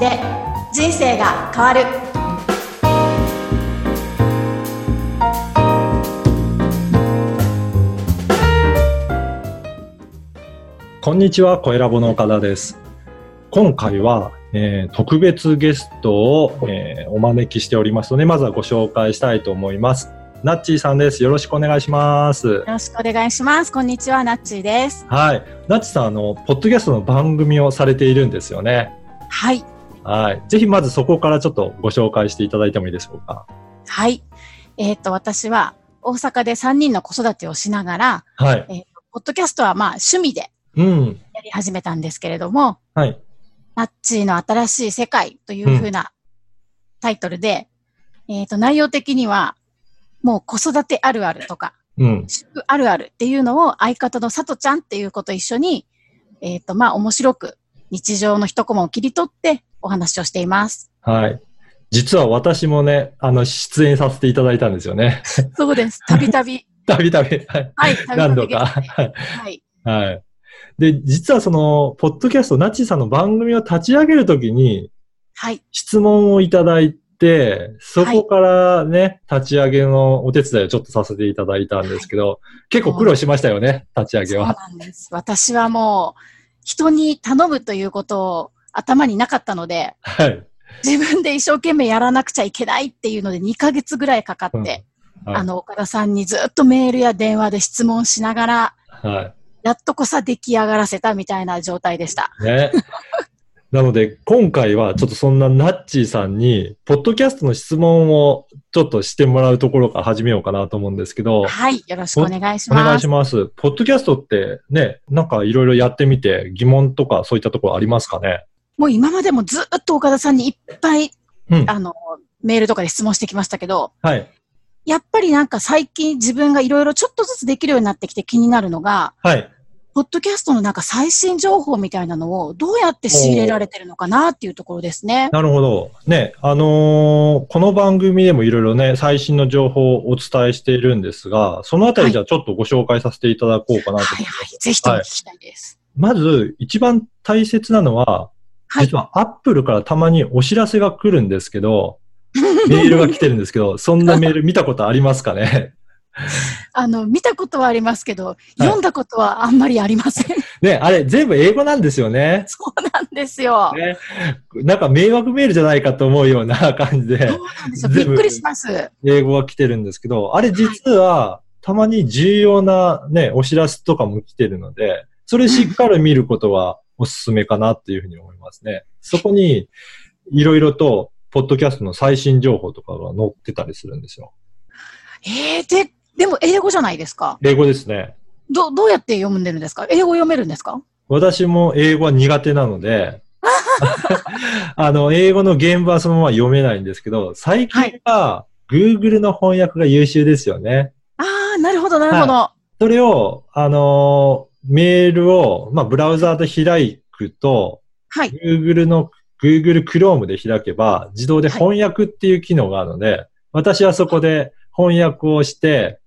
で人生が変わるこんにちは、小ラボの岡田です。今回は、えー特別ゲストを、えーお招きしておりますので、まずはご紹介したいと思います。ナッチーさんです。よろしくお願いします。よろしくお願いしますこんにちはなっちーですはい。ナッチさん、あの、ポッドキャストの番組をされているんですよね。はいはい。ぜひまずそこからちょっとご紹介していただいてもいいでしょうか。はいえっ、と私は大阪で3人の子育てをしながら、はい。えーポッドキャストはまあ趣味でうん。やり始めたんですけれどもはい。ナッチーの新しい世界というふうなタイトルで、えっ、と内容的にはもう子育てあるあるとかうん。あるあるっていうのを相方のさとちゃんっていう子と一緒に、えっ、と、まあ、面白く日常の一コマを切り取ってお話をしています。はい。実は私もね、あの、出演させていただいたんですよね。そうです。たびたび。たびたび。はい。はい、何度か。はい。はい。で、実はその、ポッドキャスト、ナッチーさんの番組を立ち上げるときに、はい。質問をいただいて、そこからね、立ち上げのお手伝いをちょっとさせていただいたんですけど、結構苦労しましたよね、立ち上げそうは。なんです。私はもう、人に頼むということを頭になかったので、はい。自分で一生懸命やらなくちゃいけないっていうので2ヶ月ぐらいかかって、うんはいあの、岡田さんにずっとメールや電話で質問しながら、はやっとこさ出来上がらせたみたいな状態でした。い。ね。なので、今回はちょっとそんなナッチーさんに、ポッドキャストの質問をちょっとしてもらうところから始めようかなと思うんですけど、はい。よろしくお願いしお願ます。いします。ポッドキャストってね、なんかいろいろやってみて疑問とかそういったところありますかね？もう今までもずっと岡田さんにいっぱい、うん。あの、メールとかで質問してきましたけど、はい。やっぱりなんか最近自分がいろいろちょっとずつできるようになってきて気になるのが、はい。ポッドキャストのなんか最新情報みたいなのをどうやって仕入れられてるのかなっていうところですね。なるほど。ね、あのーこの番組でもいろいろね、最新の情報をお伝えしているんですが、そのあたりじゃあちょっとご紹介させていただこうかなと思います。はいはい。ぜひとも聞きたいです。まず、一番大切なのは、はい。実はアップルからたまにお知らせが来るんですけど、メールが来てるんですけど、そんなメール見たことありますかね？あの、見たことはありますけど、読んだことはあんまりありません。ね、あれ全部英語なんですよね？そうなんですよ。ね。なんか迷惑メールじゃないかと思うような感じでそう、なんですよ。びっくりします。英語が来てるんですけど、あれ実は、たまに重要なね、お知らせとかも来てるので、それしっかり見ることはおすすめかなっていうふうに思いますね。そこに、いろいろと、ポッドキャストの最新情報とかが載ってたりするんですよ。えー、で、でも英語じゃないですか？英語ですね。ど、どうやって読んでるんですか？英語読めるんですか？私も英語は苦手なので、あの、英語の原文はそのまま読めないんですけど、最近は Google の翻訳が優秀ですよね。ああ、なるほど、なるほど。それを、あのーメールを、まあ、ブラウザーで開くと、はい。Google の、Google Chrome で開けば、自動で翻訳っていう機能があるので、私はそこで翻訳をして、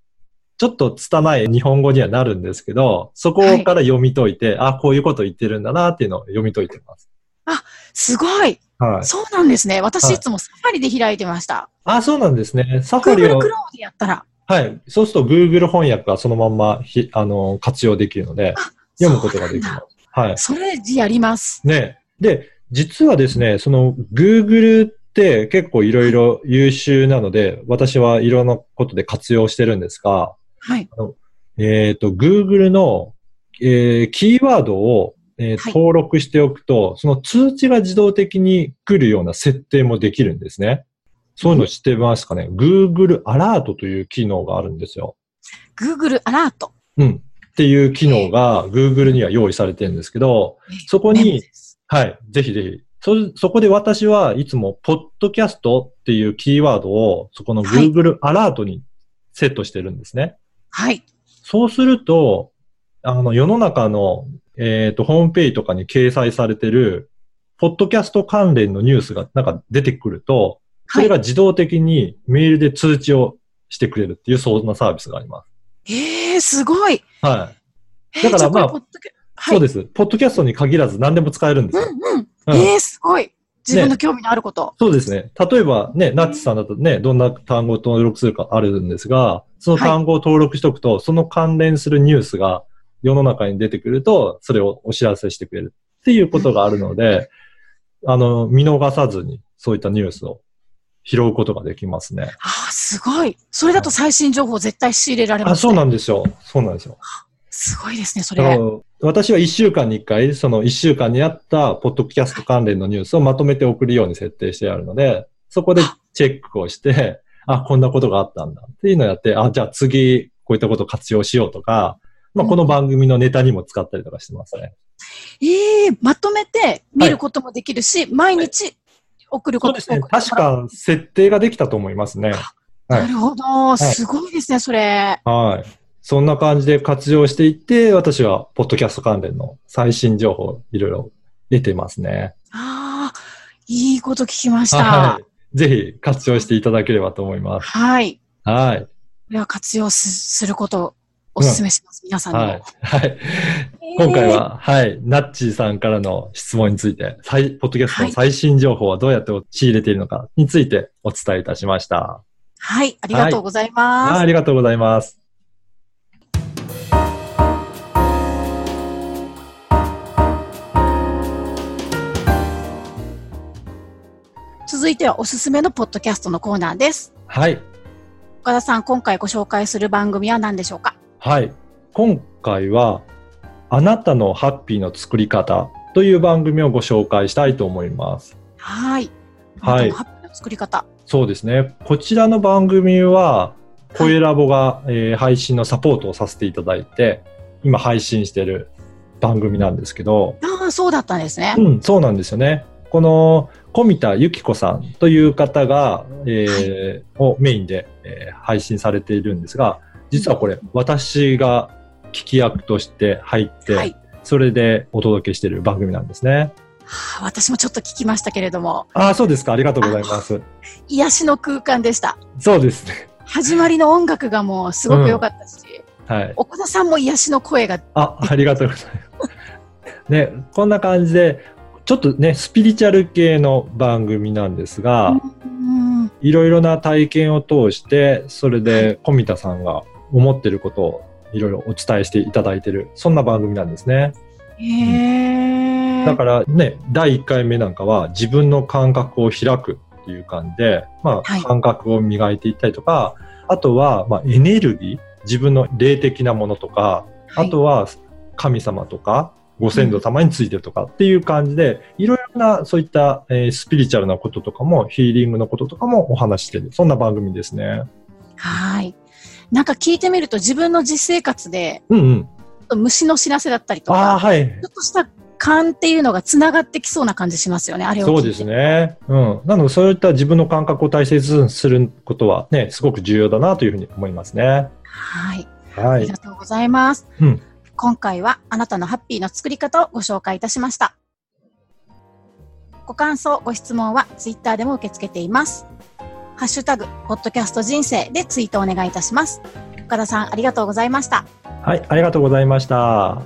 ちょっと拙い日本語にはなるんですけど、そこから読み解いて、あ、こういうこと言ってるんだなっていうのを読み解いてます。すごい。はい。そうなんですね。私はいいつもサファリで開いてました。あ、そうなんですね。サファリ Google を Chrome、でやったら。はい。そうすると Google 翻訳がそのまんまひ、あの、活用できるので、読むことができます。はい。それやります。ね。で、実はですね、その Google って結構いろいろ優秀なので、私はいろんなことで活用してるんですが、はい。えっ、と、Google の、えーキーワードを、えーはい登録しておくと、その通知が自動的に来るような設定もできるんですね。そういうの知ってますかね、?Google アラートという機能があるんですよ。Google アラート。うん。っていう機能が Google には用意されてるんですけど、そこにはい。ぜひぜひ。そ、そこで私はいつも、ポッドキャストっていうキーワードを、そこのはい Google アラートにセットしてるんですね。はい。そうすると、あの、世の中の、えっ、と、ホームページとかに掲載されてる、ポッドキャスト関連のニュースがなんか出てくると、それが自動的にメールで通知をしてくれるっていう、そんなサービスがあります。ええー、すごい。はい。えーだからまあポッドキャはい。そうです。ポッドキャストに限らず何でも使えるんですよ。うんうん。うんええー、すごい。自分の興味のあること。そうですね。例えばね、ナッチさんだとね、どんな単語を登録するかあるんですが、その単語を登録しておくと、その関連するニュースが世の中に出てくると、それをお知らせしてくれるっていうことがあるので、あの、見逃さずにそういったニュースを拾うことができますね。ああ、すごい。それだと最新情報絶対仕入れられまあ、すね。そうなんですよ。そうなんですよ。すごいですね、それ。私は1週間に1回、その1週間にあったポッドキャスト関連のニュースをまとめて送るように設定してあるので、そこでチェックをして、あ、こんなことがあったんだっていうのをやって、あ、じゃあ次こういったことを活用しようとか、まあ、この番組のネタにも使ったりとかしてますね。ええまとめて見ることもできるし、毎日送ることそうですね。確か設定ができたと思いますね。はいなるほど。すごいですね、それ。はい。そんな感じで活用していって、私はポッドキャスト関連の最新情報をいろいろ出てますね。ああ、いいこと聞きました。は。はいぜひ活用していただければと思います。い。はい。これは活用すすることをお勧めします、皆さんにも。はい。はい。えー今回は、はい、ナッチーさんからの質問について、最ポッドキャストの最新情報はどうやって仕入れているのかについてお伝えいたしました。はい、ありがとうございはいます。ありがとうございます。続いてはおすすめのポッドキャストのコーナーです。はい。岡田さん、今回ご紹介する番組は何でしょうか？はい。今回は、あなたのハッピーの作り方という番組をご紹介したいと思います。はい。はいハッピーの作り方。そうですね。こちらの番組は、声ラボが、えー配信のサポートをさせていただいて、今配信している番組なんですけど、ああ、そうだったんですね。うん、そうなんですよね。この、小見田由紀子さんという方が、えーをメインで、えー配信されているんですが、実はこれ、私が聞き役として入って、はい。それでお届けしている番組なんですね。はあ私もちょっと聞きましたけれども、ああ、そうですか。ありがとうございます。癒しの空間でした。そうですね。始まりの音楽がもうすごく良かったし、はい。岡田さんも癒しの声が、あ、ありがとうございます。ね、こんな感じで、ちょっとね、スピリチュアル系の番組なんですが、うん、いろいろな体験を通して、それで小見田さんが思ってることをいろいろお伝えしていただいてる、そんな番組なんですね。だからね、第1回目なんかは自分の感覚を開くっていう感じで、まあ、はい感覚を磨いていったりとか、あとは、まあ、エネルギー、自分の霊的なものとか、あとは神様とか、ご先祖様についてるとかっていう感じで、いろいろなそういった、えースピリチュアルなこととかも、ヒーリングのこととかもお話ししてる。そんな番組ですね。はい。なんか聞いてみると自分の実生活でうんうん。虫の知らせだったりとか、はい。ちょっとした勘っていうのがつながってきそうな感じしますよね、あれを。そうですね。うん。なので、そういった自分の感覚を大切にすることはね、すごく重要だなというふうに思いますね。はい。はいありが。とうございます。うん今回はあなたのハッピーの作り方をご紹介いたしました。ご感想、ご質問はツイッターでも受け付けています。ハッシュタグ、ポッドキャスト人生でツイートお願いいたします。岡田さん、ありがとうございました。はい、ありがとうございました。